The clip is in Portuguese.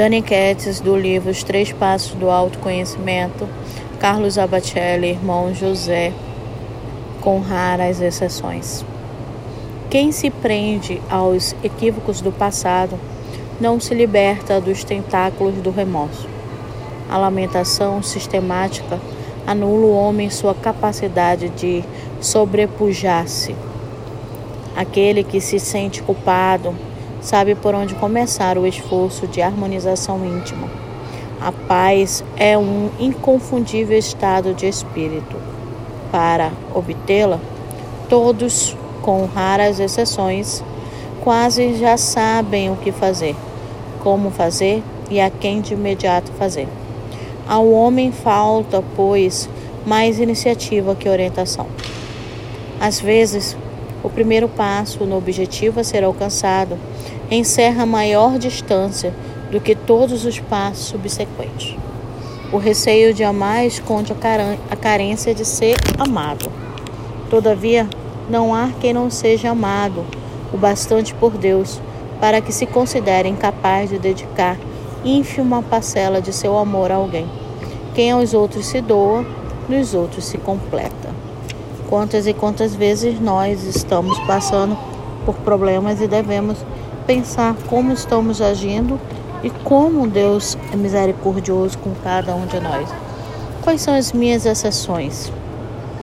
Dani Ketts, do livro Os Três Passos do Autoconhecimento, Carlos Abacelli, irmão José, com raras exceções. Quem se prende aos equívocos do passado não se liberta dos tentáculos do remorso. A lamentação sistemática anula o homem sua capacidade de sobrepujar-se. Aquele que se sente culpado sabe por onde começar o esforço de harmonização íntima. A paz é um inconfundível estado de espírito. Para obtê-la, todos, com raras exceções, quase já sabem o que fazer, como fazer e a quem de imediato fazer. Ao homem falta, pois, mais iniciativa que orientação. Às vezes, o primeiro passo no objetivo a ser alcançado encerra maior distância do que todos os passos subsequentes. O receio de amar esconde a carência de ser amado. Todavia, não há quem não seja amado o bastante por Deus para que se considere incapaz de dedicar ínfima parcela de seu amor a alguém. Quem aos outros se doa, nos outros se completa. Quantas e quantas vezes nós estamos passando por problemas e devemos pensar como estamos agindo e como Deus é misericordioso com cada um de nós. Quais são as minhas exceções?